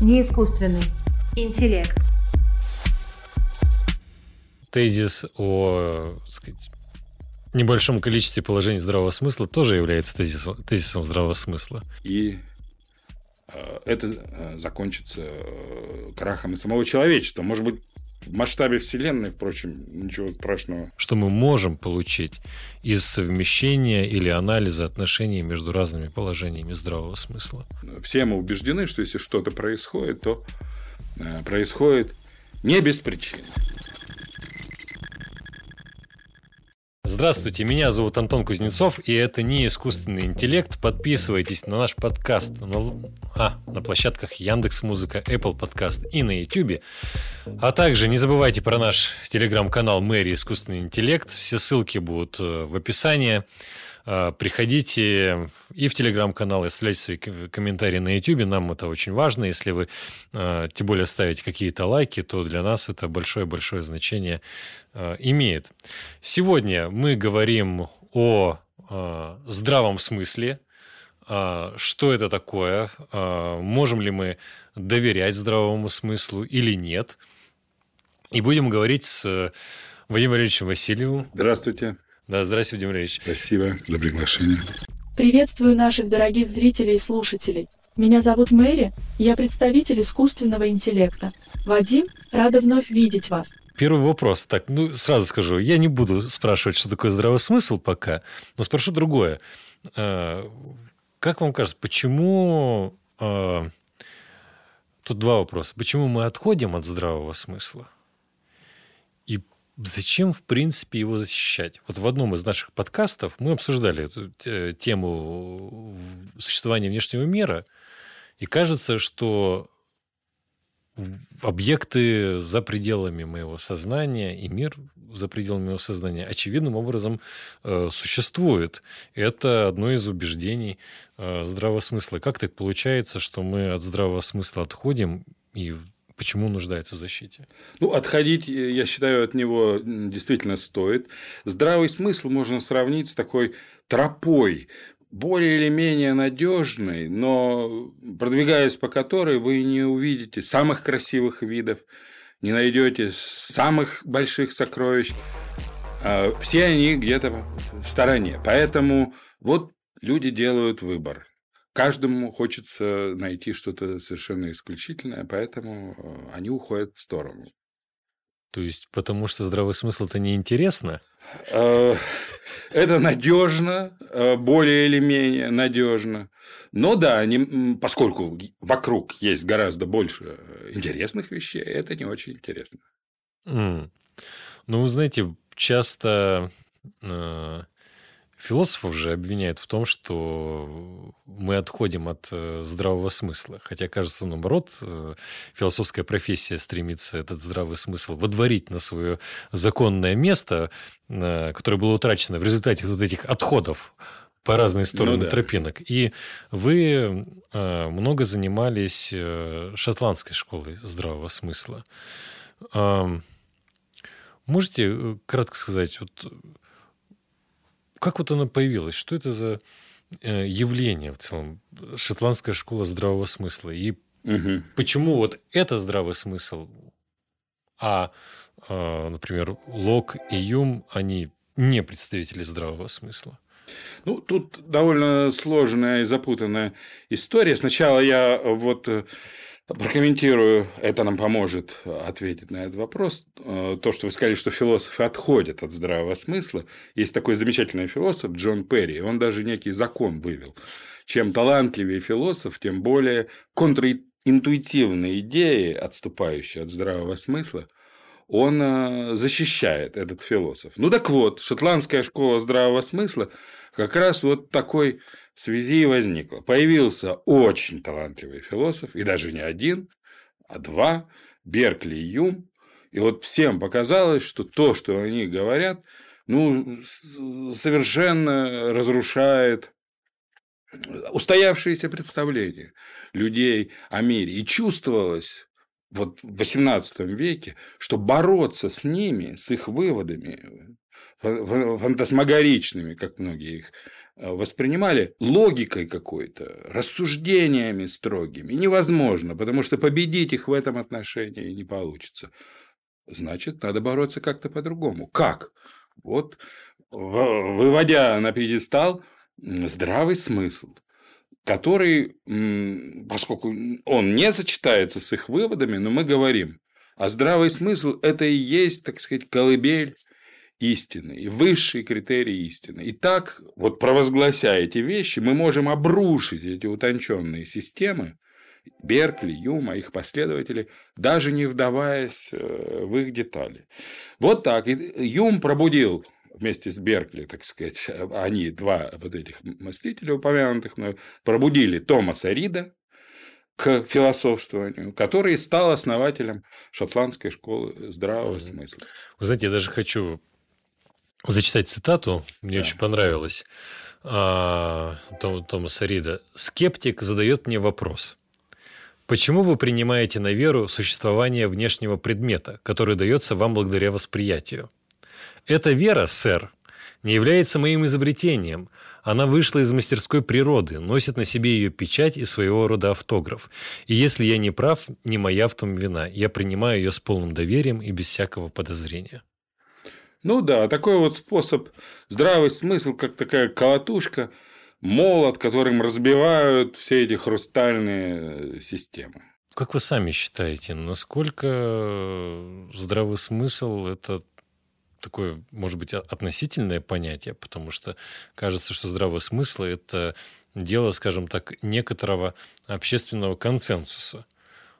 Не искусственный. Интеллект. Тезис о так сказать, небольшом количестве положений здравого смысла тоже является тезисом, тезисом здравого смысла. И э, это э, закончится э, крахом самого человечества. Может быть, в масштабе Вселенной, впрочем, ничего страшного. Что мы можем получить из совмещения или анализа отношений между разными положениями здравого смысла? Все мы убеждены, что если что-то происходит, то происходит не без причины. Здравствуйте, меня зовут Антон Кузнецов, и это не искусственный интеллект. Подписывайтесь на наш подкаст на, а, на площадках Яндекс Музыка, Apple Подкаст и на YouTube. А также не забывайте про наш телеграм-канал Мэри Искусственный интеллект. Все ссылки будут э, в описании. А, приходите и в телеграм-канал, и оставляйте свои комментарии на YouTube. Нам это очень важно. Если вы, а, тем более, ставите какие-то лайки, то для нас это большое-большое значение а, имеет. Сегодня мы говорим о здравом смысле, что это такое, можем ли мы доверять здравому смыслу или нет. И будем говорить с Вадимом Валерьевичем Васильевым. Здравствуйте. Да, здравствуйте, Владимир Ильич. Спасибо за приглашение. Приветствую наших дорогих зрителей и слушателей. Меня зовут Мэри, я представитель искусственного интеллекта. Вадим, рада вновь видеть вас. Первый вопрос. Так, ну, сразу скажу, я не буду спрашивать, что такое здравый смысл пока, но спрошу другое. А, как вам кажется, почему... А, тут два вопроса. Почему мы отходим от здравого смысла? Зачем, в принципе, его защищать? Вот в одном из наших подкастов мы обсуждали эту э, тему существования внешнего мира, и кажется, что объекты за пределами моего сознания и мир за пределами моего сознания очевидным образом э, существует. Это одно из убеждений э, здравого смысла. Как так получается, что мы от здравого смысла отходим и Почему нуждается в защите? Ну, отходить, э, я считаю, от него действительно стоит. Здравый смысл можно сравнить с такой тропой, более или менее надежной, но продвигаясь по которой вы не увидите самых красивых видов, не найдете самых больших сокровищ. А все они где-то в стороне. Поэтому вот люди делают выбор. Каждому хочется найти что-то совершенно исключительное, поэтому э, они уходят в сторону. То есть, потому что здравый смысл это неинтересно? Э, это надежно, э, более или менее надежно. Но да, они, поскольку вокруг есть гораздо больше интересных вещей, это не очень интересно. Mm. Ну, вы знаете, часто Философов же обвиняют в том, что мы отходим от э, здравого смысла. Хотя, кажется, наоборот, э, философская профессия стремится этот здравый смысл водворить на свое законное место, э, которое было утрачено в результате вот этих отходов по разные ну стороны ну, да. тропинок. И вы много занимались шотландской школой здравого смысла. Можете кратко сказать, вот как вот она появилась? Что это за э, явление в целом? Шотландская школа здравого смысла. И угу. почему вот это здравый смысл, а, э, например, Лок и Юм, они не представители здравого смысла? Ну, тут довольно сложная и запутанная история. Сначала я вот э, Прокомментирую, это нам поможет ответить на этот вопрос. Э, то, что вы сказали, что философы отходят от здравого смысла. Есть такой замечательный философ Джон Перри, он даже некий закон вывел. Чем талантливее философ, тем более контринтуитивные идеи, отступающие от здравого смысла, он э, защищает этот философ. Ну так вот, шотландская школа здравого смысла как раз вот такой связи и возникло. Появился очень талантливый философ, и даже не один, а два, Беркли и Юм. И вот всем показалось, что то, что они говорят, ну, совершенно разрушает устоявшиеся представления людей о мире. И чувствовалось вот в XVIII веке, что бороться с ними, с их выводами, фантасмагоричными, как многие их э, воспринимали, логикой какой-то, рассуждениями строгими невозможно, потому что победить их в этом отношении не получится. Значит, надо бороться как-то по-другому. Как? Вот, выводя на пьедестал здравый смысл, который, поскольку он не сочетается с их выводами, но мы говорим, а здравый смысл – это и есть, так сказать, колыбель истины и высший критерий истины. И так, вот провозглася эти вещи, мы можем обрушить эти утонченные системы, Беркли, Юма, их последователи, даже не вдаваясь э, в их детали. Вот так. И Юм пробудил вместе с Беркли, так сказать, они, два вот этих мыслителя упомянутых, пробудили Томаса Рида к философствованию, который стал основателем шотландской школы здравого смысла. Вы знаете, я даже хочу зачитать цитату, мне да. очень понравилось, а, Томаса Рида. «Скептик задает мне вопрос. Почему вы принимаете на веру существование внешнего предмета, который дается вам благодаря восприятию? Эта вера, сэр, не является моим изобретением. Она вышла из мастерской природы, носит на себе ее печать и своего рода автограф. И если я не прав, не моя в том вина. Я принимаю ее с полным доверием и без всякого подозрения. Ну да, такой вот способ, здравый смысл, как такая колотушка – молот, которым разбивают все эти хрустальные системы. Как вы сами считаете, насколько здравый смысл – это такое, может быть, относительное понятие, потому что кажется, что здравый смысл – это дело, скажем так, некоторого общественного консенсуса,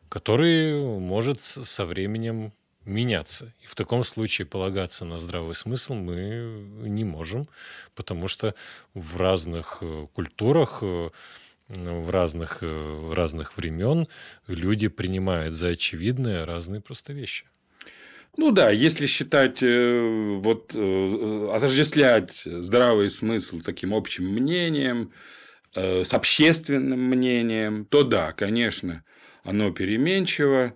который может со временем меняться. И в таком случае полагаться на здравый смысл мы не можем, потому что в разных э, культурах э, в разных, э, разных времен люди принимают за очевидные разные просто вещи. Ну да, если считать, вот отождествлять здравый смысл таким общим мнением, с общественным мнением, то да, конечно, оно переменчиво,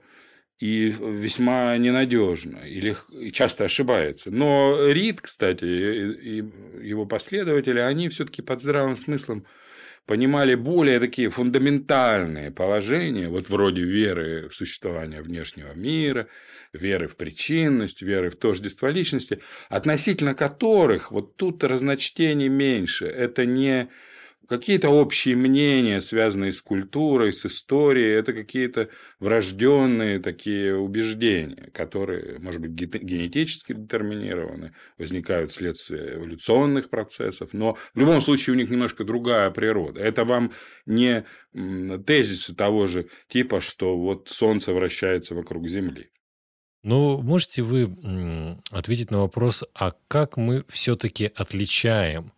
и весьма ненадежно, или часто ошибается. Но Рид, кстати, и его последователи, они все-таки под здравым смыслом понимали более такие фундаментальные положения, вот вроде веры в существование внешнего мира, веры в причинность, веры в тождество личности, относительно которых вот тут разночтений меньше. Это не какие-то общие мнения, связанные с культурой, с историей, это какие-то врожденные такие убеждения, которые, может быть, генетически детерминированы, возникают вследствие эволюционных процессов, но в любом случае у них немножко другая природа. Это вам не тезисы того же типа, что вот Солнце вращается вокруг Земли. Ну, можете вы ответить на вопрос, а как мы все-таки отличаем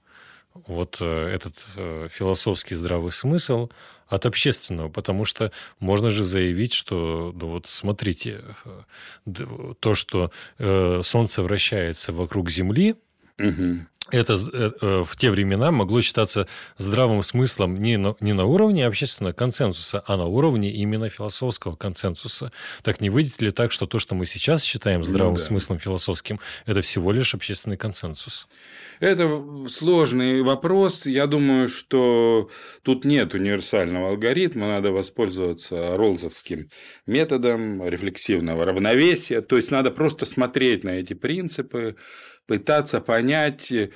вот э, этот э, философский здравый смысл от общественного, потому что можно же заявить, что, ну вот смотрите, э, то, что Солнце вращается вокруг Земли, угу. это в те времена могло считаться здравым смыслом не на, не на уровне общественного консенсуса, а на уровне именно философского консенсуса. Так не выйдет ли так, что то, что мы сейчас считаем здравым ну, да. смыслом философским, это всего лишь общественный консенсус? Это сложный вопрос. Я думаю, что тут нет универсального алгоритма. Надо воспользоваться роллзовским методом рефлексивного равновесия. То есть надо просто смотреть на эти принципы, пытаться понять, э,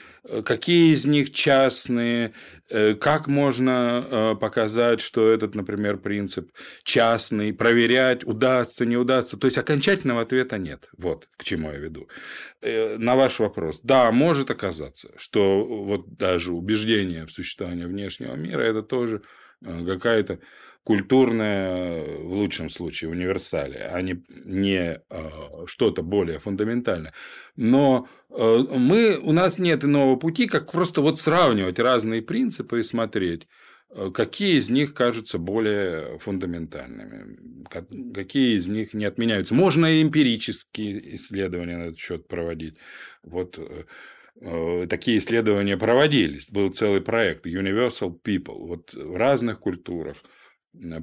какие из них частные, э, как можно э, показать, что этот, например, принцип частный, проверять, удастся, не удастся. То есть окончательного ответа нет. Вот к чему я веду. На ваш вопрос. Да, может оказаться, что вот даже убеждение в существовании внешнего мира это тоже какая-то культурное, в лучшем случае, универсалия, а не, не э, что-то более фундаментальное. Но э, мы, у нас нет иного пути, как просто вот сравнивать разные принципы и смотреть, э, какие из них кажутся более фундаментальными, какие из них не отменяются. Можно и эмпирические исследования на этот счет проводить. Вот такие исследования проводились. Был целый проект Universal People. Вот в разных культурах –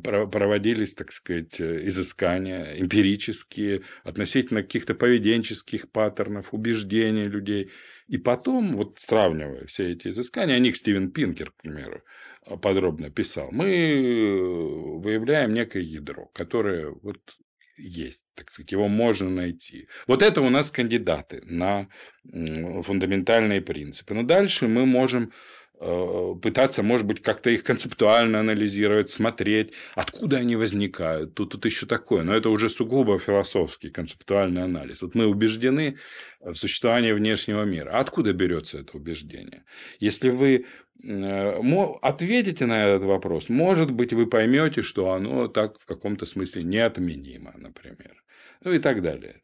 проводились, так сказать, изыскания эмпирические относительно каких-то поведенческих паттернов, убеждений людей. И потом, вот сравнивая все эти изыскания, о них Стивен Пинкер, к примеру, подробно писал, мы выявляем некое ядро, которое вот есть, так сказать, его можно найти. Вот это у нас кандидаты на фундаментальные принципы. Но дальше мы можем Э, пытаться, может быть, как-то их концептуально анализировать, смотреть, откуда они возникают. Тут, тут еще такое, но это уже сугубо философский концептуальный анализ. Вот мы убеждены в существовании внешнего мира. А откуда берется это убеждение? Если вы э, ответите на этот вопрос, может быть, вы поймете, что оно так в каком-то смысле неотменимо, например. Ну и так далее.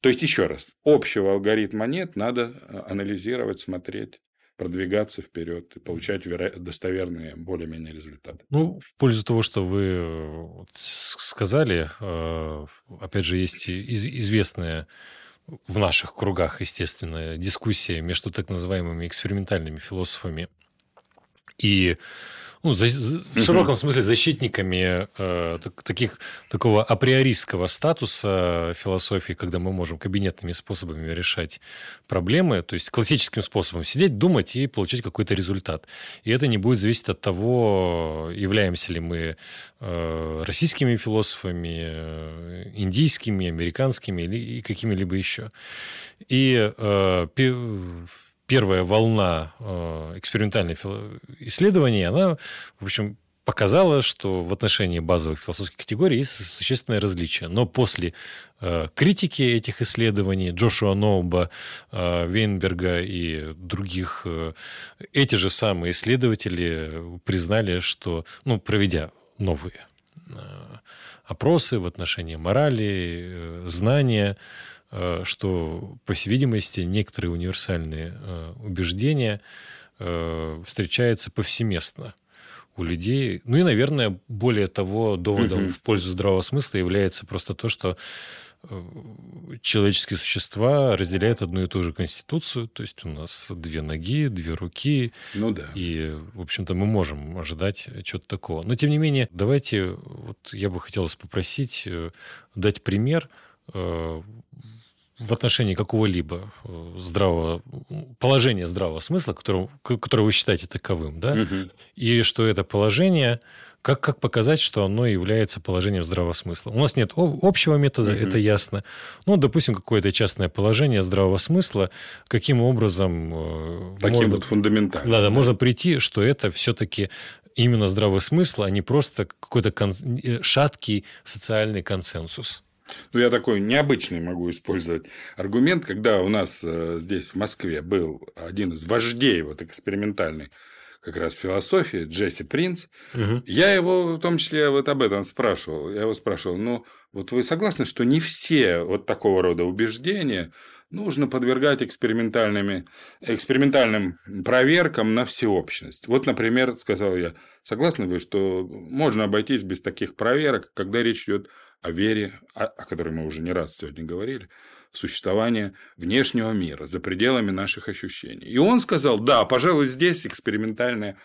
То есть, еще раз, общего алгоритма нет, надо э, анализировать, смотреть продвигаться вперед и получать достоверные более-менее результаты. Ну, в пользу того, что вы э, сказали, э, опять же, есть известная в наших кругах, естественно, дискуссия между так называемыми экспериментальными философами и ну, за, в широком смысле защитниками э, так, таких, такого априористского статуса философии, когда мы можем кабинетными способами решать проблемы, то есть классическим способом сидеть, думать и получить какой-то результат. И это не будет зависеть от того, являемся ли мы э, российскими философами, э, индийскими, американскими или какими-либо еще. И э, первая волна э, экспериментальных исследований, она, в общем, показала, что в отношении базовых философских категорий есть существенное различие. Но после э, критики этих исследований Джошуа Ноуба, э, Вейнберга и других, эти же самые исследователи признали, что, ну, проведя новые опросы в отношении морали, знания, что, по всей видимости, некоторые универсальные э, убеждения э, встречаются повсеместно у людей. Ну и, наверное, более того, доводом в пользу здравого смысла является просто то, что человеческие существа разделяют одну и ту же конституцию, то есть у нас две ноги, две руки. Ну да. И, в общем-то, мы можем ожидать чего-то такого. Но, тем не менее, давайте, вот я бы хотел вас попросить дать пример в отношении какого-либо э, здравого положения здравого смысла, которое, которое вы считаете таковым, да, угу. и что это положение, как, как показать, что оно является положением здравого смысла. У нас нет общего метода, угу. это ясно. Ну, допустим, какое-то частное положение здравого смысла, каким образом... Э, Таким можно, вот фундаментальным. Да, да, можно прийти, что это все-таки именно здравый смысл, а не просто какой-то кон... Э, шаткий социальный консенсус. Ну, я такой необычный могу использовать аргумент, когда у нас э, здесь, в Москве, был один из вождей вот экспериментальной как раз философии, Джесси Принц. Угу. Я его в том числе вот об этом спрашивал. Я его спрашивал, ну, вот вы согласны, что не все вот такого рода убеждения нужно подвергать экспериментальными, экспериментальным проверкам на всеобщность. Вот, например, сказал я, согласны вы, что можно обойтись без таких проверок, когда речь идет о вере, о, о которой мы уже не раз сегодня говорили, существование внешнего мира за пределами наших ощущений. И он сказал, да, пожалуй, здесь экспериментальное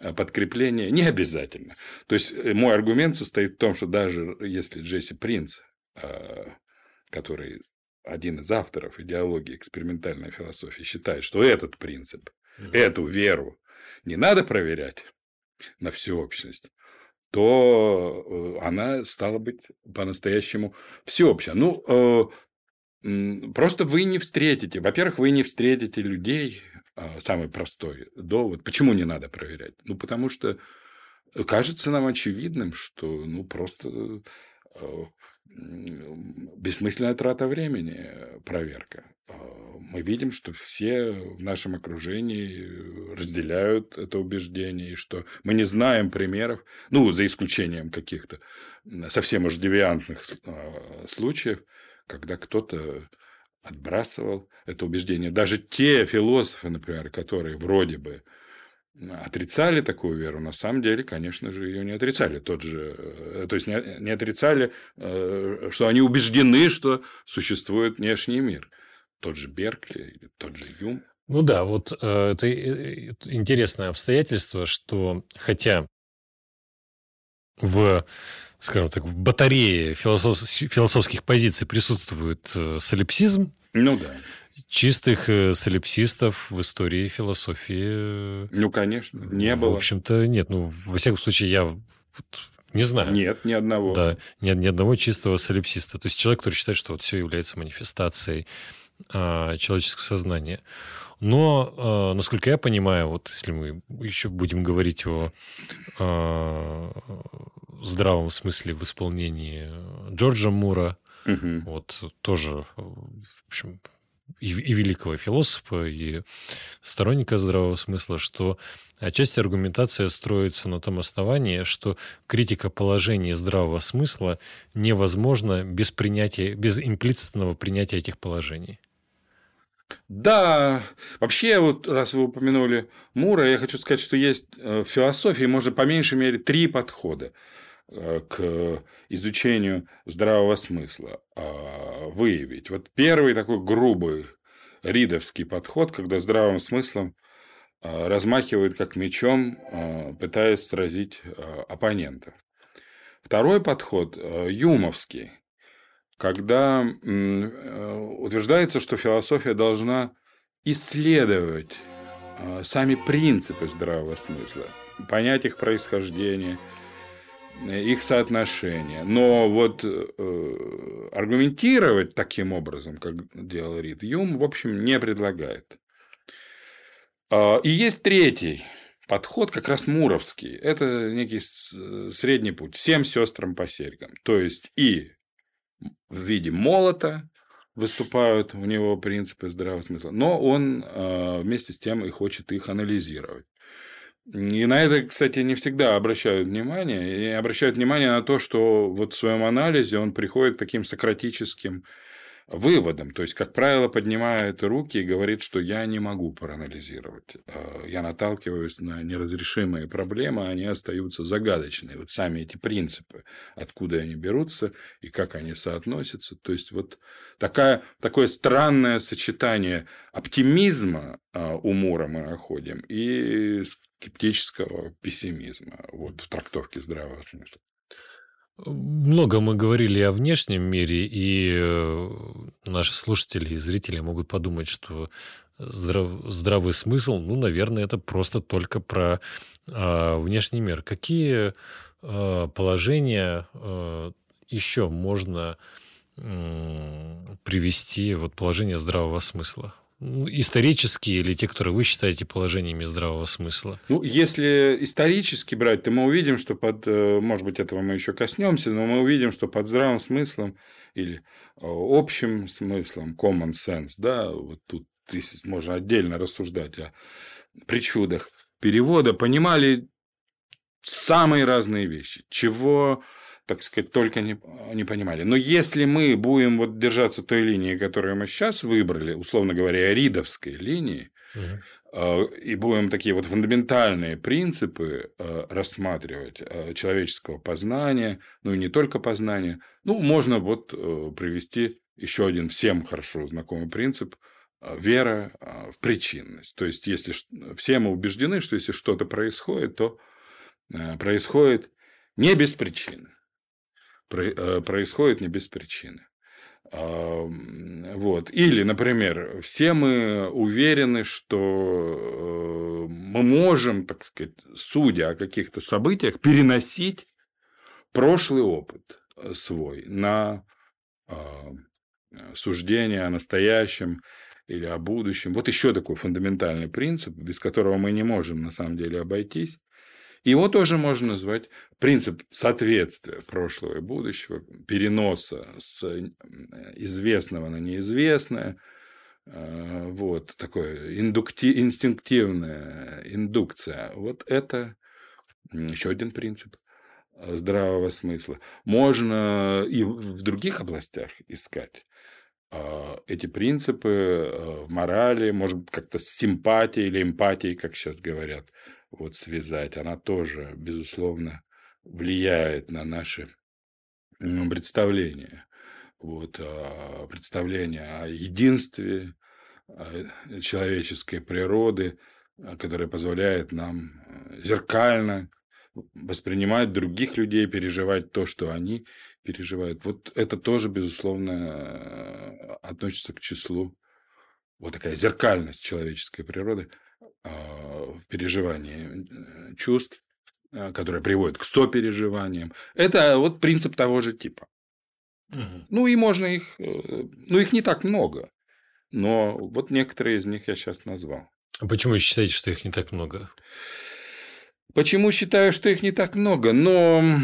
э, подкрепление не обязательно. То есть э, мой аргумент состоит в том, что даже если Джесси Принц, э, который один из авторов идеологии экспериментальной философии, считает, что этот принцип, эту веру не надо проверять на всеобщность, то э, она стала быть по-настоящему всеобщая. Ну, э, просто вы не встретите, во-первых, вы не встретите людей, а, самый простой довод, почему не надо проверять? Ну, потому что кажется нам очевидным, что ну, просто э, бессмысленная трата времени проверка. А, мы видим, что все в нашем окружении разделяют это убеждение, и что мы не знаем примеров, ну, за исключением каких-то совсем уж девиантных а, случаев, когда кто-то отбрасывал это убеждение. Даже те философы, например, которые вроде бы отрицали такую веру, на самом деле, конечно же, ее не отрицали. Тот же, э, то есть не отрицали, э, что они убеждены, что существует внешний мир. Тот же Беркли или тот же Юм. Ну да, вот э, это интересное обстоятельство, что хотя в, скажем так, в батарее философ... философских позиций присутствует э, солипсизм. Ну да. Чистых э, солипсистов в истории философии... Ну, конечно, не в было. В общем-то, нет. Ну, во всяком случае, я не знаю. Нет, ни одного. Да, ни, ни одного чистого солипсиста. То есть человек, который считает, что вот все является манифестацией человеческого сознания. Но, а, насколько я понимаю, вот если мы еще будем говорить о а, здравом смысле в исполнении Джорджа Мура, Мгм. вот тоже, в общем, и, и великого философа, и сторонника здравого смысла, что отчасти аргументация строится на том основании, что критика положений здравого смысла невозможна без принятия, без имплицитного принятия этих положений. Да, вообще, вот раз вы упомянули Мура, я хочу сказать, что есть э, в философии, можно по меньшей мере три подхода э, к изучению здравого смысла а, выявить. Вот первый такой грубый ридовский подход, когда здравым смыслом а, размахивают как мечом, а, пытаясь сразить оппонента. Второй подход э, юмовский, когда э, утверждается, что философия должна исследовать э, сами принципы здравого смысла, понять их происхождение, э, их соотношение. Но вот аргументировать таким образом, как делал Рид, Юм, в общем, не предлагает. А, И есть третий подход, как раз муровский. Это некий средний путь. Всем сестрам по серьгам. То есть и в виде молота выступают у него принципы здравого смысла, но он э, вместе с тем и хочет их анализировать. И на это, кстати, не всегда обращают внимание. И обращают внимание на то, что вот в своем анализе он приходит к таким сократическим выводом. То есть, как правило, поднимает руки и говорит, что я не могу проанализировать. Э, Я наталкиваюсь на неразрешимые проблемы, а они остаются загадочные. Вот сами эти принципы, откуда они берутся и как они соотносятся. То есть, вот такая, такое странное сочетание оптимизма э, у Мура мы находим и скептического пессимизма вот, в трактовке здравого смысла. Много мы говорили о внешнем мире, и э, наши слушатели и зрители могут подумать, что здрав- здравый смысл, ну, наверное, это просто только про а, внешний мир. Какие а, положения а, еще можно привести, вот положение здравого смысла? Ну, исторические или те, которые вы считаете положениями здравого смысла? Ну, если исторически брать, то мы увидим, что под, э, может быть, этого мы еще коснемся, но мы увидим, что под здравым смыслом или э, общим смыслом, common sense, да, вот тут можно отдельно рассуждать о причудах перевода, понимали самые разные вещи, чего, так сказать, только не, не понимали. Но если мы будем вот держаться той линии, которую мы сейчас выбрали, условно говоря, ридовской линии, э, и будем такие вот фундаментальные принципы э, рассматривать э, человеческого познания, ну и не только познания, ну, можно вот привести еще один всем хорошо знакомый принцип вера в причинность. То есть, если все мы убеждены, что если что-то происходит, то происходит не без причины. Э, Происходит не без причины. Вот. Или, например, все мы уверены, что э, мы можем, так сказать, судя о каких-то событиях, переносить прошлый опыт свой на а, суждение о настоящем или о будущем. Вот еще такой фундаментальный принцип, без которого мы не можем на самом деле обойтись. Его тоже можно назвать принцип соответствия прошлого и будущего, переноса с э, известного на неизвестное. Э, Вот такое индукти... инстинктивная индукция. Вот это еще один принцип здравого смысла. Можно и в других областях искать а, эти принципы э, в морали, может быть, как-то с симпатией или эмпатией, как сейчас говорят, вот связать. Она тоже, безусловно, влияет на наши м, представления. Вот, а, представления о единстве человеческой природы, а, которое позволяет нам э, зеркально воспринимать других людей, переживать то, что они переживают. Вот это тоже, безусловно, относится к числу вот такая зеркальность человеческой природы в переживании чувств, которая приводит к сопереживаниям. Это вот принцип того же типа. Угу. Ну и можно их, э, ну их не так много, но вот некоторые из них я сейчас назвал. А почему вы считаете, что их не так много? Почему считаю, что их не так много? Но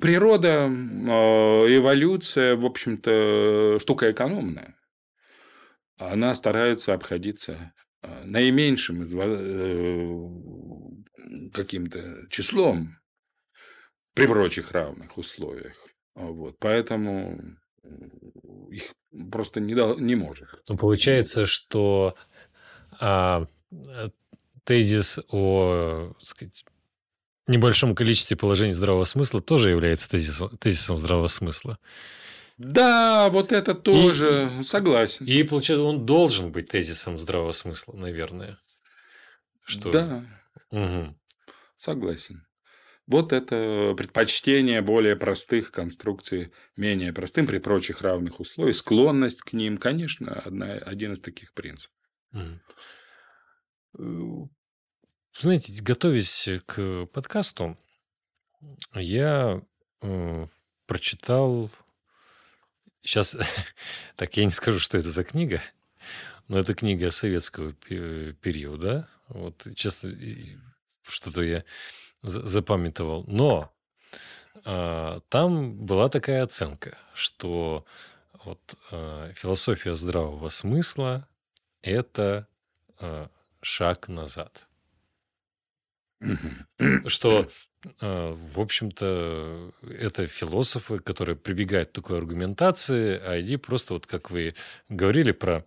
природа, э, эволюция, в общем-то, штука экономная. Она старается обходиться э, наименьшим из каким-то числом при прочих равных условиях. Вот, поэтому их просто не, дал, не может. Ну, получается, что а, тезис о сказать, небольшом количестве положений здравого смысла тоже является тезисом, тезисом здравого смысла. Да, вот это тоже и, согласен. И получается, он должен быть тезисом здравого смысла, наверное. Что... Да. Угу. Согласен. Вот это предпочтение более простых конструкций менее простым при прочих равных условиях, склонность к ним, конечно, одна, один из таких принципов. Знаете, готовясь к подкасту, я э, прочитал... Сейчас, так я не скажу, что это за книга, но это книга советского периода. Вот, честно, что-то я запамятовал. Но э, там была такая оценка, что вот, э, философия здравого смысла – это э, шаг назад. Что, э, в общем-то, это философы, которые прибегают к такой аргументации, а они просто, вот как вы говорили про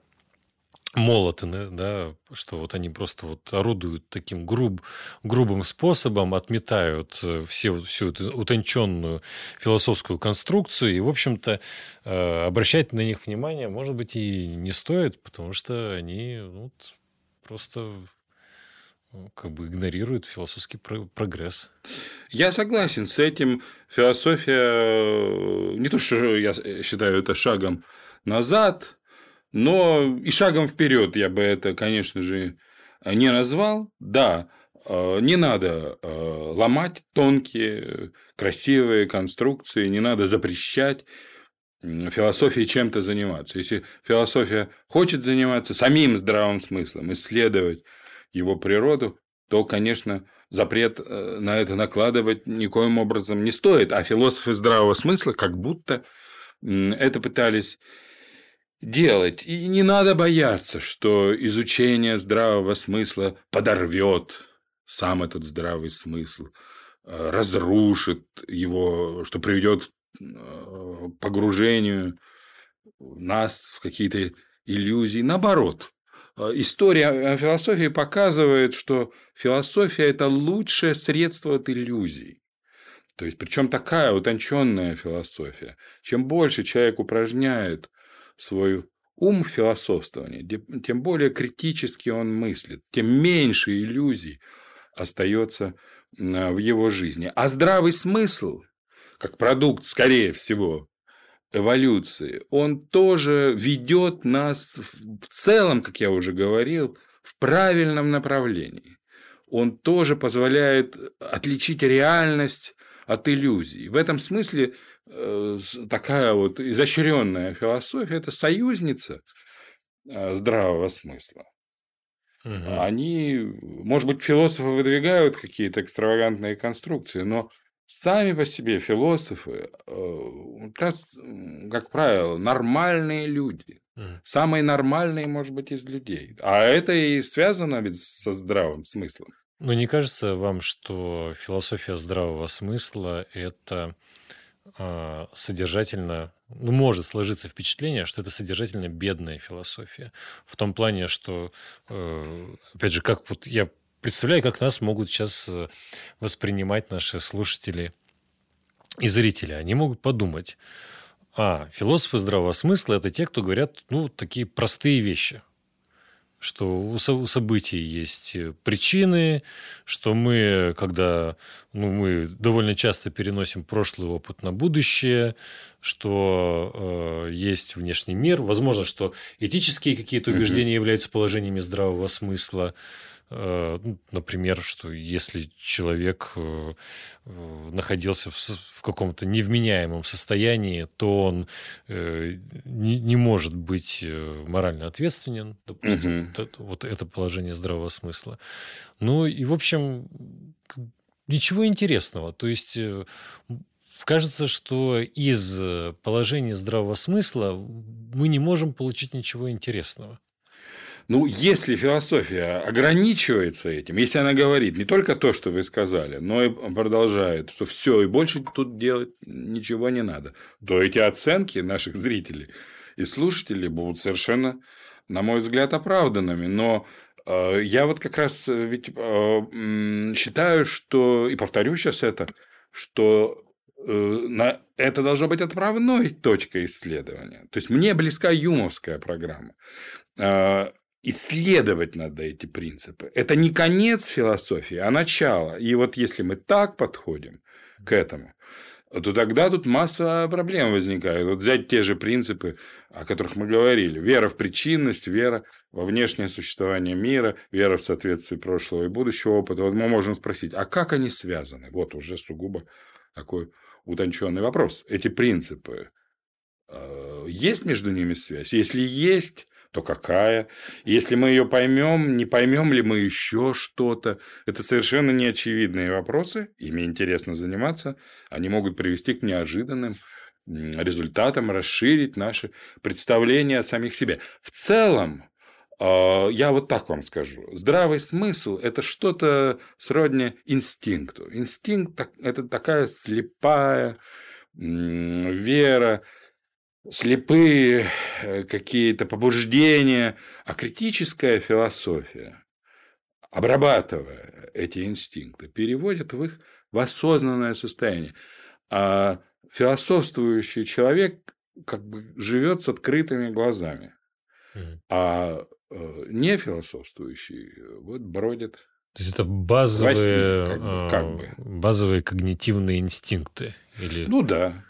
молоты, да, что вот они просто вот орудуют таким груб, грубым способом, отметают э, все, всю эту утонченную философскую конструкцию, и, в общем-то, э, обращать на них внимание, может быть, и не стоит, потому что они ну, просто как бы игнорируют философский прогресс. Я согласен с этим. Философия э, не то, что я считаю это шагом назад, но и шагом вперед я бы это, конечно же, не назвал. Да, э, не надо э, ломать тонкие, красивые конструкции, не надо запрещать философии чем-то заниматься. Если философия хочет заниматься самим здравым смыслом, исследовать его природу, то, конечно, запрет э, на это накладывать никоим образом не стоит. А философы здравого смысла как будто это пытались делать. И не надо бояться, что изучение здравого смысла подорвет сам этот здравый смысл, э, разрушит его, что приведет к э, погружению нас в какие-то иллюзии. Наоборот, история философии показывает, что философия – это лучшее средство от иллюзий. То есть, причем такая утонченная философия. Чем больше человек упражняет свой ум в философствовании, тем более критически он мыслит, тем меньше иллюзий остается в его жизни. А здравый смысл, как продукт, скорее всего, эволюции, он тоже ведет нас в целом, как я уже говорил, в правильном направлении. Он тоже позволяет отличить реальность от иллюзий. В этом смысле Э, такая вот изощренная философия – это союзница э, здравого смысла. Угу. Они, может быть, философы выдвигают какие-то экстравагантные конструкции, но сами по себе философы, э, как правило, нормальные люди. Самые нормальные, может быть, из людей. А это и связано ведь со здравым смыслом. Ну, не кажется вам, что философия здравого смысла – это а, содержательно, ну, может сложиться впечатление, что это содержательно бедная философия. В том плане, что, э, опять же, как вот я представляю, как нас могут сейчас э, воспринимать наши слушатели и зрители. Они могут подумать, а, философы здравого смысла – это те, кто говорят, ну, такие простые вещи – что у, событий есть причины, что мы, когда ну, мы довольно часто переносим прошлый опыт на будущее, что э, есть внешний мир, возможно, что этические какие-то убеждения являются положениями здравого смысла, Э, например, что если человек э, э, находился в каком-то невменяемом состоянии, то он не, не может быть морально ответственен. Допустим, угу. вот это положение здравого смысла. Ну и, в общем, ничего интересного. То есть кажется, что из положения здравого смысла мы не можем получить ничего интересного. Ну, если философия ограничивается этим, если она говорит не только то, что вы сказали, но и продолжает, что все, и больше тут делать ничего не надо, то эти оценки наших зрителей и слушателей будут совершенно, на мой взгляд, оправданными. Но э, я вот как раз э, ведь э, считаю, что, и повторю сейчас это, что на это должно быть отправной точкой исследования. То есть мне близка юмовская программа исследовать надо эти принципы. Это не конец философии, а начало. И вот если мы так подходим к этому, то тогда тут масса проблем возникает. Вот взять те же принципы, о которых мы говорили. Вера в причинность, вера во внешнее существование мира, вера в соответствие прошлого и будущего опыта. Вот мы можем спросить, а как они связаны? Вот уже сугубо такой утонченный вопрос. Эти принципы, э, есть между ними связь? Если есть, то какая? Если мы ее поймем, не поймем ли мы еще что-то? Это совершенно неочевидные вопросы, ими интересно заниматься, они могут привести к неожиданным результатам, расширить наше представление о самих себе. В целом, а, я вот так вам скажу. Здравый смысл – это что-то сродни инстинкту. Инстинкт – это такая слепая вера, слепые э, какие-то побуждения, а критическая философия, обрабатывая эти инстинкты, переводит в их в осознанное состояние. А философствующий человек как бы живет с открытыми глазами, а э, не философствующий вот бродит. То есть это базовые, сне, как бы, как бы. базовые когнитивные инстинкты или? Ну да.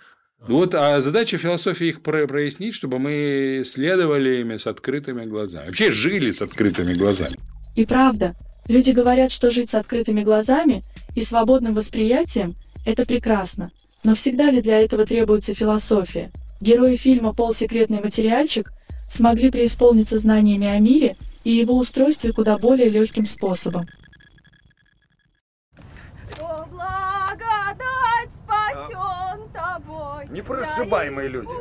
Ну вот, а задача философии их прояснить, чтобы мы следовали ими с открытыми глазами. Вообще жили с открытыми глазами. И правда, люди говорят, что жить с открытыми глазами и свободным восприятием – это прекрасно. Но всегда ли для этого требуется философия? Герои фильма «Полсекретный материальчик» смогли преисполниться знаниями о мире и его устройстве куда более легким способом. Непрошибаемые люди.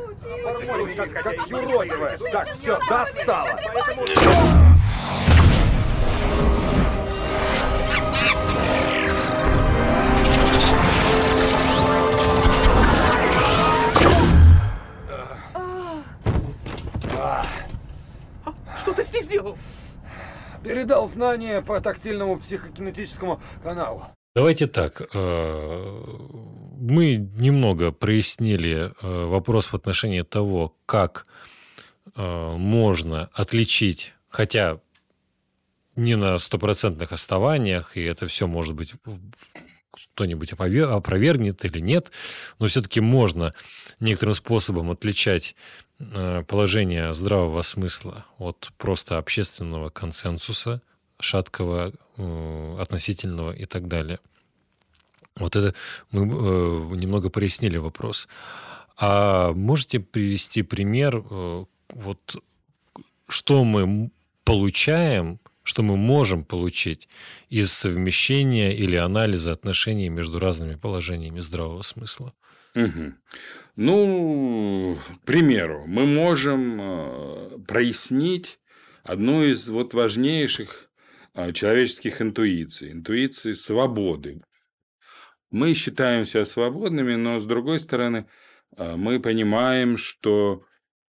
Как, как юродивые. Так, все, достало. Что ты с ней сделал? Передал знания по тактильному психокинетическому каналу. Давайте так. Э, мы немного прояснили э, вопрос в отношении того, как э, можно отличить, хотя не на стопроцентных основаниях, и это все может быть кто-нибудь опровергнет или нет, но все-таки можно некоторым способом отличать положение здравого смысла от просто общественного консенсуса – шаткого, э, относительного и так далее. Вот это мы э, немного прояснили вопрос. А можете привести пример, э, вот что мы получаем, что мы можем получить из совмещения или анализа отношений между разными положениями здравого смысла? Угу. Ну, к примеру, мы можем прояснить одну из вот важнейших человеческих интуиций, интуиции свободы. Мы считаем себя свободными, но с другой стороны, а, мы понимаем, что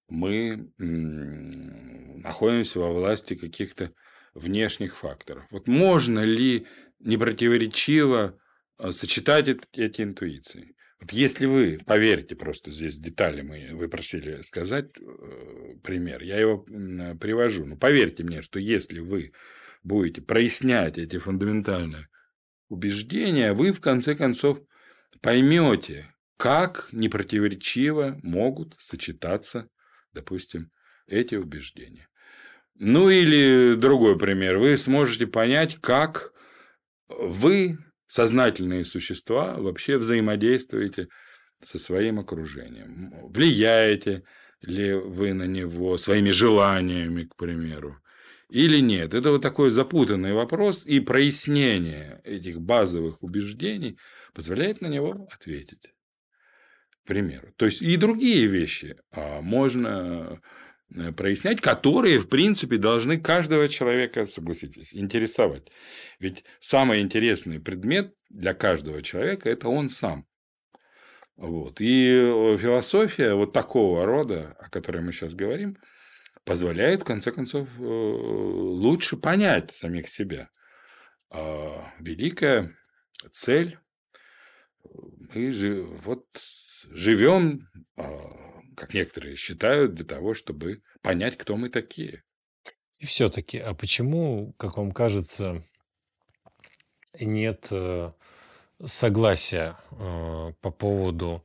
мы находимся во власти каких-то внешних факторов. Вот можно ли непротиворечиво а, сочетать эти интуиции? Вот если вы, поверьте, просто здесь детали мы, вы просили сказать э, пример, я его привожу, но поверьте мне, что если вы будете прояснять эти фундаментальные убеждения, вы в конце концов поймете, как непротиворечиво могут сочетаться, допустим, эти убеждения. Ну или другой пример. Вы сможете понять, как вы, сознательные существа, вообще взаимодействуете со своим окружением. Влияете ли вы на него своими желаниями, к примеру, или нет. Это вот такой запутанный вопрос, и прояснение этих базовых убеждений позволяет на него ответить. К примеру. То есть и другие вещи а, можно э, прояснять, которые, в принципе, должны каждого человека, согласитесь, интересовать. Ведь самый интересный предмет для каждого человека – это он сам. Вот. И э, философия вот такого рода, о которой мы сейчас говорим, позволяет, в конце концов, э, лучше понять самих себя. А великая цель мы же вот живем, а, как некоторые считают, для того, чтобы понять, кто мы такие. И все-таки, а почему, как вам кажется, нет э, согласия э, по поводу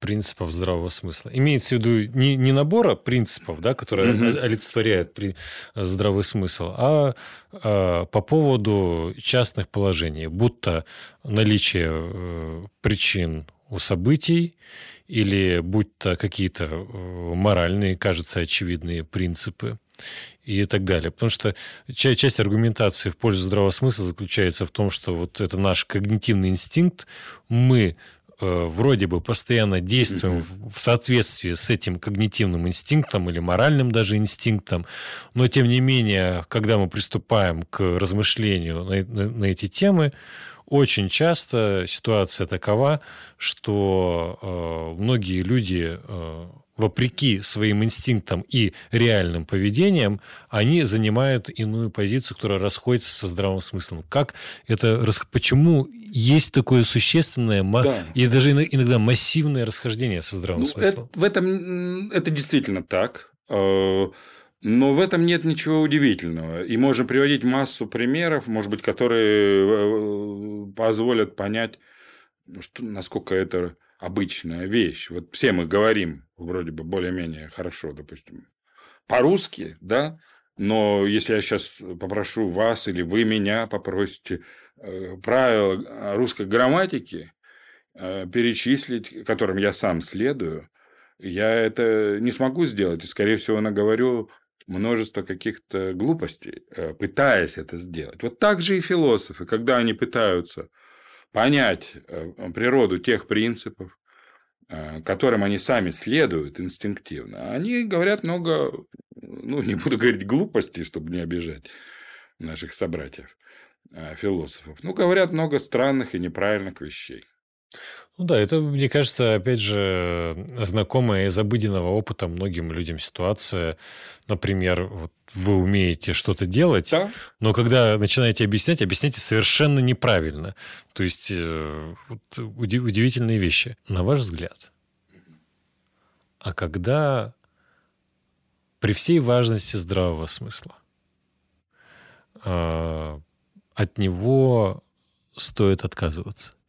принципов здравого смысла. Имеется в виду не, не набора принципов, да, которые угу. олицетворяют при, здравый смысл, а, а по поводу частных положений, будто наличие э, причин у событий или будь то какие-то э, моральные, кажется, очевидные принципы и так далее. Потому что часть аргументации в пользу здравого смысла заключается в том, что вот это наш когнитивный инстинкт, мы Э, вроде бы постоянно действуем mm-hmm. в соответствии с этим когнитивным инстинктом или моральным даже инстинктом, но тем не менее, когда мы приступаем к размышлению на, на, на эти темы, очень часто ситуация такова, что э, многие люди э, вопреки своим инстинктам и реальным поведениям, они занимают иную позицию, которая расходится со здравым смыслом. Как это, почему есть такое существенное да. и даже иногда массивное расхождение со здравым ну, смыслом? Это, в этом это действительно так. Э, но в этом нет ничего удивительного. И можно приводить массу примеров, может быть, которые э, позволят понять, что, насколько это обычная вещь. Вот все мы говорим вроде бы более-менее хорошо, допустим, по-русски, да, но если я сейчас попрошу вас или вы меня попросите э, правила русской грамматики э, перечислить, которым я сам следую, я это не смогу сделать. И, скорее всего, наговорю множество каких-то глупостей, э, пытаясь это сделать. Вот так же и философы, когда они пытаются понять э, природу тех принципов, э, которым они сами следуют инстинктивно, они говорят много, ну, не буду говорить глупостей, чтобы не обижать наших собратьев, э, философов, ну, говорят много странных и неправильных вещей. Ну да, это, мне кажется, опять же, знакомая из обыденного опыта многим людям ситуация. Например, вот вы умеете что-то делать, да. но когда начинаете объяснять, объясняйте совершенно неправильно. То есть, э, вот, удивительные вещи. На ваш взгляд, а когда при всей важности здравого смысла э, от него стоит отказываться?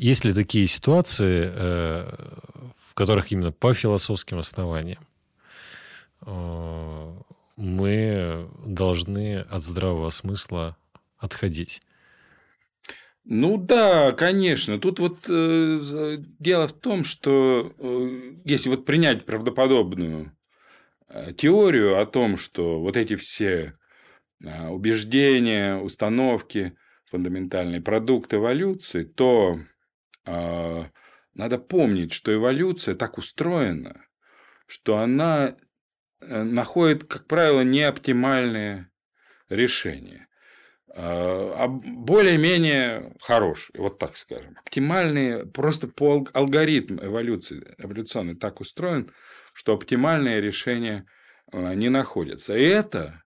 Есть ли такие ситуации, э, в которых именно по философским основаниям э, мы должны от здравого смысла отходить? Ну да, конечно. Тут вот э, дело в том, что э, если вот принять правдоподобную э, теорию о том, что вот эти все э, убеждения, установки, фундаментальные продукты эволюции, то надо помнить, что эволюция так устроена, что она э, находит, как правило, неоптимальные решения. А, а более-менее хорошие, вот так скажем. Оптимальные, просто по алгоритм эволюции, эволюционный так устроен, что оптимальные решения э, не находятся. И это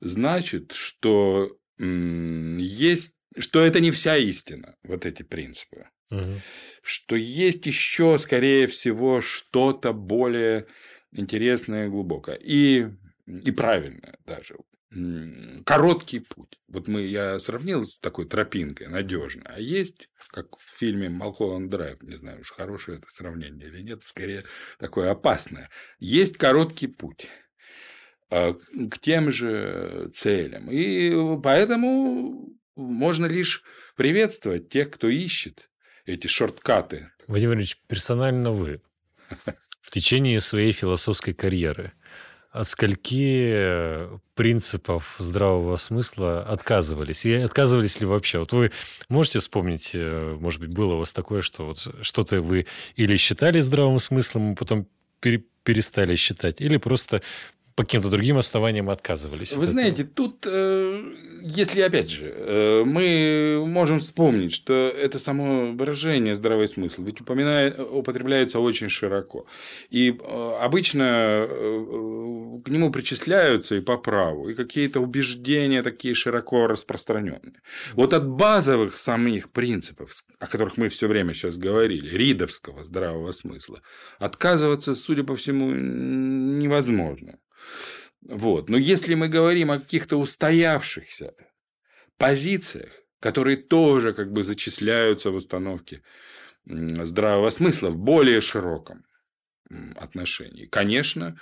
значит, что есть что это не вся истина, вот эти принципы. Мгм. что есть еще, скорее всего, что-то более интересное и глубокое. И, и правильное даже. Короткий путь. Вот мы, я сравнил с такой тропинкой, надежной. А есть, как в фильме Малхолланд Драйв, не знаю, уж хорошее это сравнение или нет, скорее такое опасное. Есть короткий путь а, к тем же целям. И поэтому можно лишь приветствовать тех, кто ищет эти шорткаты. Владимир Ильич, персонально вы в течение своей философской карьеры от скольки э, принципов здравого смысла отказывались? И отказывались ли вообще? Вот вы можете вспомнить, э, может быть, было у вас такое, что вот что-то вы или считали здравым смыслом, а потом пере- перестали считать, или просто по каким-то другим основаниям отказывались? Вы от этого? знаете, тут, э, если опять же, э, мы можем вспомнить, что это само выражение здравый смысл, ведь упоминает, употребляется очень широко. И э, обычно к нему причисляются и по праву, и какие-то убеждения такие широко распространенные. Вот от базовых самих принципов, о которых мы все время сейчас говорили, ридовского здравого смысла, отказываться, судя по всему, невозможно. Вот. Но если мы говорим о каких-то устоявшихся позициях, которые тоже как бы зачисляются в установке здравого смысла в более широком отношении, конечно,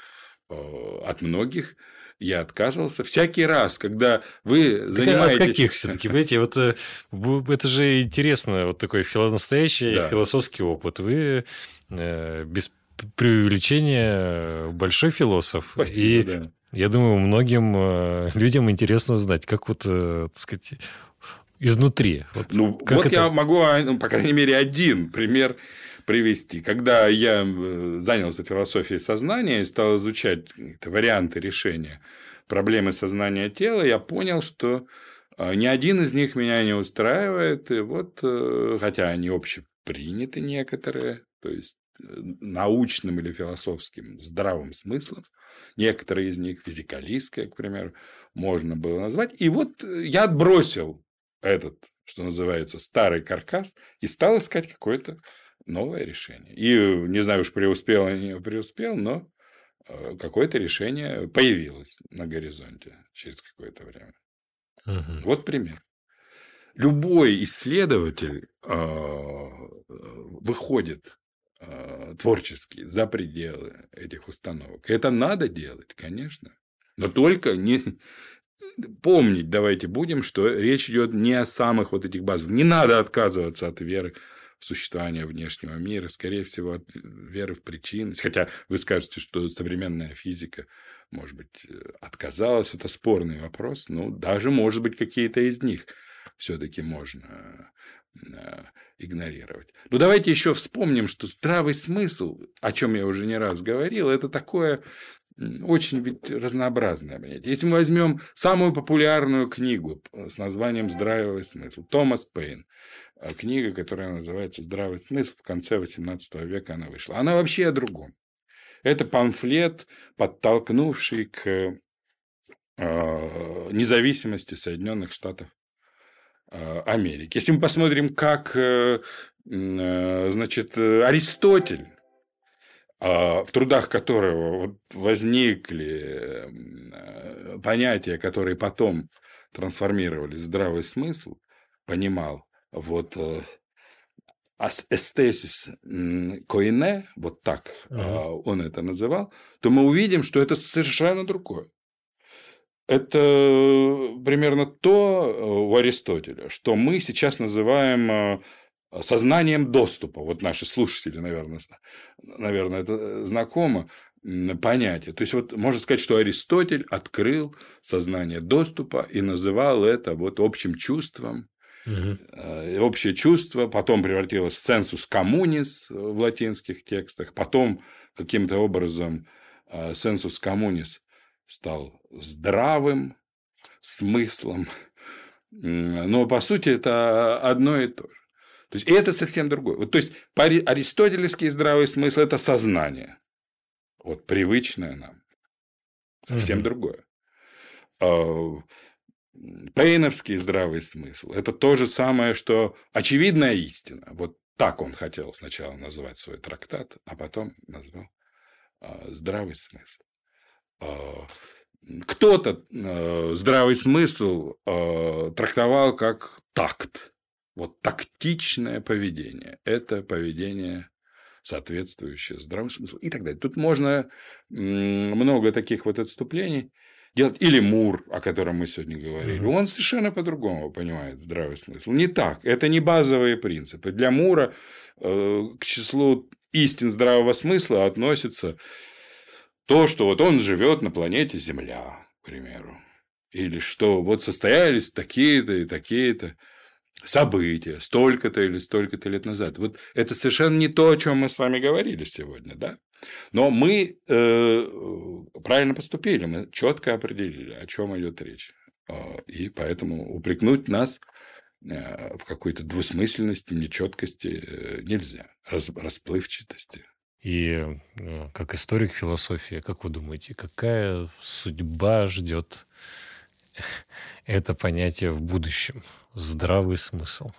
э, от многих я отказывался. Всякий раз, когда вы занимаетесь... От каких все-таки? Понимаете, вот э, это же интересно, вот такой настоящий Да. философский опыт. Вы э, без п- преувеличения большой философ. Спасибо, И да. я думаю, многим э, людям интересно узнать, как вот, э, так сказать, изнутри. Вот Ну, вот это- я могу, а, ну, по крайней мере, один пример привести. Когда я э, занялся философией сознания и стал изучать варианты решения проблемы сознания тела, я понял, что э, ни один из них меня не устраивает. И вот, э, хотя они общеприняты некоторые, то есть э, научным или философским здравым смыслом, некоторые из них физикалистские, к примеру, можно было назвать. И вот э, я отбросил этот, что называется, старый каркас и стал искать какое-то новое решение. И э, не знаю уж преуспел или не преуспел, но э, какое-то решение появилось на горизонте через какое-то время. Мгм. Вот пример. Любой исследователь э, выходит э, творчески за пределы этих установок. Это надо делать, конечно. Но только не помнить давайте будем, что речь идет не о самых вот этих базовых. Не надо отказываться от веры в существование внешнего мира, скорее всего, от веры в причинность. Хотя вы скажете, что современная физика, может быть, отказалась, это спорный вопрос, но даже, может быть, какие-то из них все-таки можно э, игнорировать. Ну, давайте еще вспомним, что здравый смысл, о чем я уже не раз говорил, это такое очень ведь разнообразное понятие. Если мы возьмем самую популярную книгу с названием «Здравый смысл», Томас Пейн, э, книга, которая называется «Здравый смысл», в конце XVIII века она вышла. Она вообще о другом. Это памфлет, подтолкнувший к э, независимости Соединенных Штатов э, Америки. Если мы посмотрим, как э, э, значит, э, Аристотель, а, в трудах которого возникли э, понятия, которые потом трансформировались в здравый смысл, понимал вот э, эстесис коине, вот так а, он это называл, то мы увидим, что это совершенно другое. Это примерно то э, у Аристотеля, что мы сейчас называем э, сознанием доступа. Вот наши слушатели, наверное, наверное, это э, знакомо понятие. То есть, вот можно сказать, что Аристотель открыл сознание доступа и называл это вот общим чувством. Э, общее чувство, потом превратилось в сенсус коммунис в латинских текстах, потом каким-то образом э, сенсус коммунис стал здравым смыслом, но по сути это одно и то же. То есть, и это совсем другое. Вот, то есть, аристотелевский здравый смысл – это сознание, вот привычное нам, совсем Мгм. другое. А, Пейновский здравый смысл – это то же самое, что очевидная истина. Вот Так он хотел сначала назвать свой трактат, а потом назвал здравый смысл. Кто-то здравый смысл трактовал как такт. Вот тактичное поведение – это поведение соответствующее здравому смыслу и так далее. Тут можно много таких вот отступлений делать. Или Мур, о котором мы сегодня говорили. Он совершенно по-другому понимает здравый смысл. Не так. Это не базовые принципы. Для Мура э, к числу истин здравого смысла относится то, что вот он живет на планете Земля, к примеру. Или что вот состоялись такие-то и такие-то события, столько-то или столько-то лет назад. Вот это совершенно не то, о чем мы с вами говорили сегодня, да? Но мы э, правильно поступили, мы четко определили, о чем идет речь. А, и поэтому упрекнуть нас э, в какой-то двусмысленности, нечеткости э, нельзя, расплывчатости. И э, как историк философии, как вы думаете, какая судьба ждет это понятие в будущем? Здравый смысл.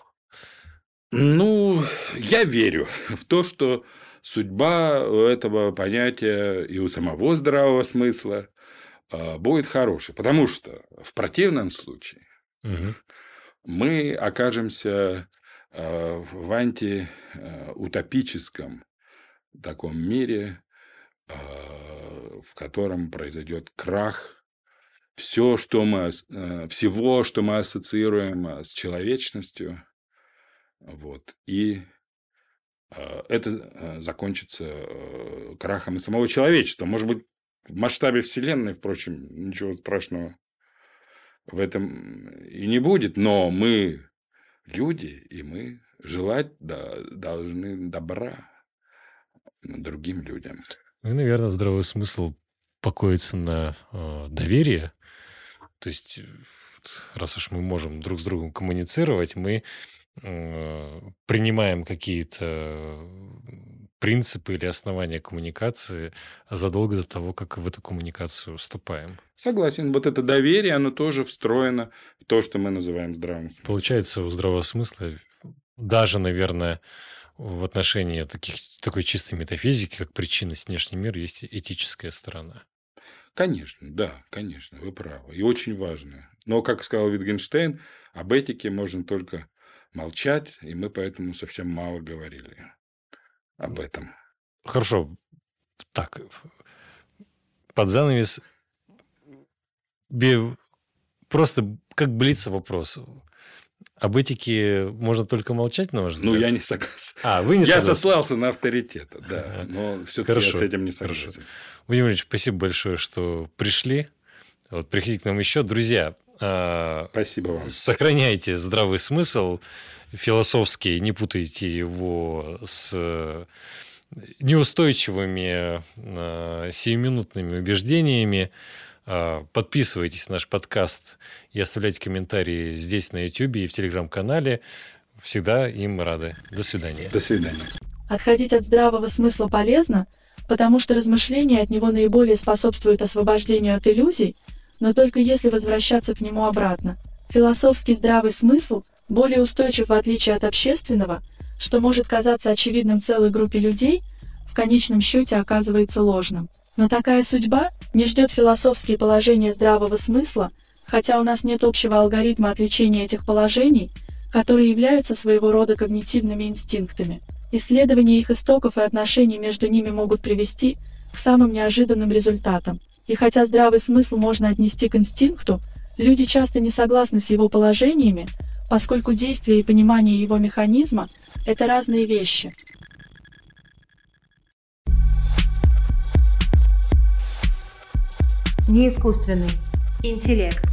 Ну, я верю в то, что судьба этого понятия и у самого здравого смысла а, будет хорошей. Потому что в противном случае угу. мы окажемся а, в антиутопическом таком мире, а, в котором произойдет крах. Все, что мы, э, всего, что мы ассоциируем э, с человечностью, вот, и э, это закончится крахом и самого человечества. Может быть, в масштабе Вселенной, впрочем, ничего страшного в этом и не будет, но мы люди, и мы желать должны добра другим людям. Ну и, наверное, здравый смысл покоится на э, доверии то есть, раз уж мы можем друг с другом коммуницировать, мы э, принимаем какие-то принципы или основания коммуникации задолго до того, как в эту коммуникацию вступаем. Согласен. Вот это доверие, оно тоже встроено в то, что мы называем здравым смыслом. Получается, у здравого смысла даже, наверное, в отношении таких, такой чистой метафизики, как причинность внешний мир, есть этическая сторона. Конечно, да, конечно, вы правы. И очень важно. Но, как сказал Витгенштейн, об этике можно только молчать, и мы поэтому совсем мало говорили об этом. Хорошо. Так, под занавес просто как блица вопрос. Об этике можно только молчать, на ваш взгляд? Ну, я не согласен. А, вы не Я согласны? сослался на авторитет, да. Но все-таки я с этим не согласен. Хорошо. Владимир Ильич, спасибо большое, что пришли. Вот, приходите к нам еще. Друзья, а, Спасибо вам. Сохраняйте здравый смысл философский, не путайте его с неустойчивыми а, сиюминутными убеждениями. А, подписывайтесь на наш подкаст и оставляйте комментарии здесь на YouTube и в Телеграм-канале. Всегда им рады. До свидания. До свидания. Отходить от здравого смысла полезно, потому что размышления от него наиболее способствуют освобождению от иллюзий, но только если возвращаться к нему обратно. Философский здравый смысл более устойчив в отличие от общественного, что может казаться очевидным целой группе людей, в конечном счете оказывается ложным. Но такая судьба не ждет философские положения здравого смысла, хотя у нас нет общего алгоритма отличения этих положений, которые являются своего рода когнитивными инстинктами. Исследования их истоков и отношений между ними могут привести к самым неожиданным результатам. И хотя здравый смысл можно отнести к инстинкту, люди часто не согласны с его положениями, поскольку действие и понимание его механизма – это разные вещи. Неискусственный интеллект.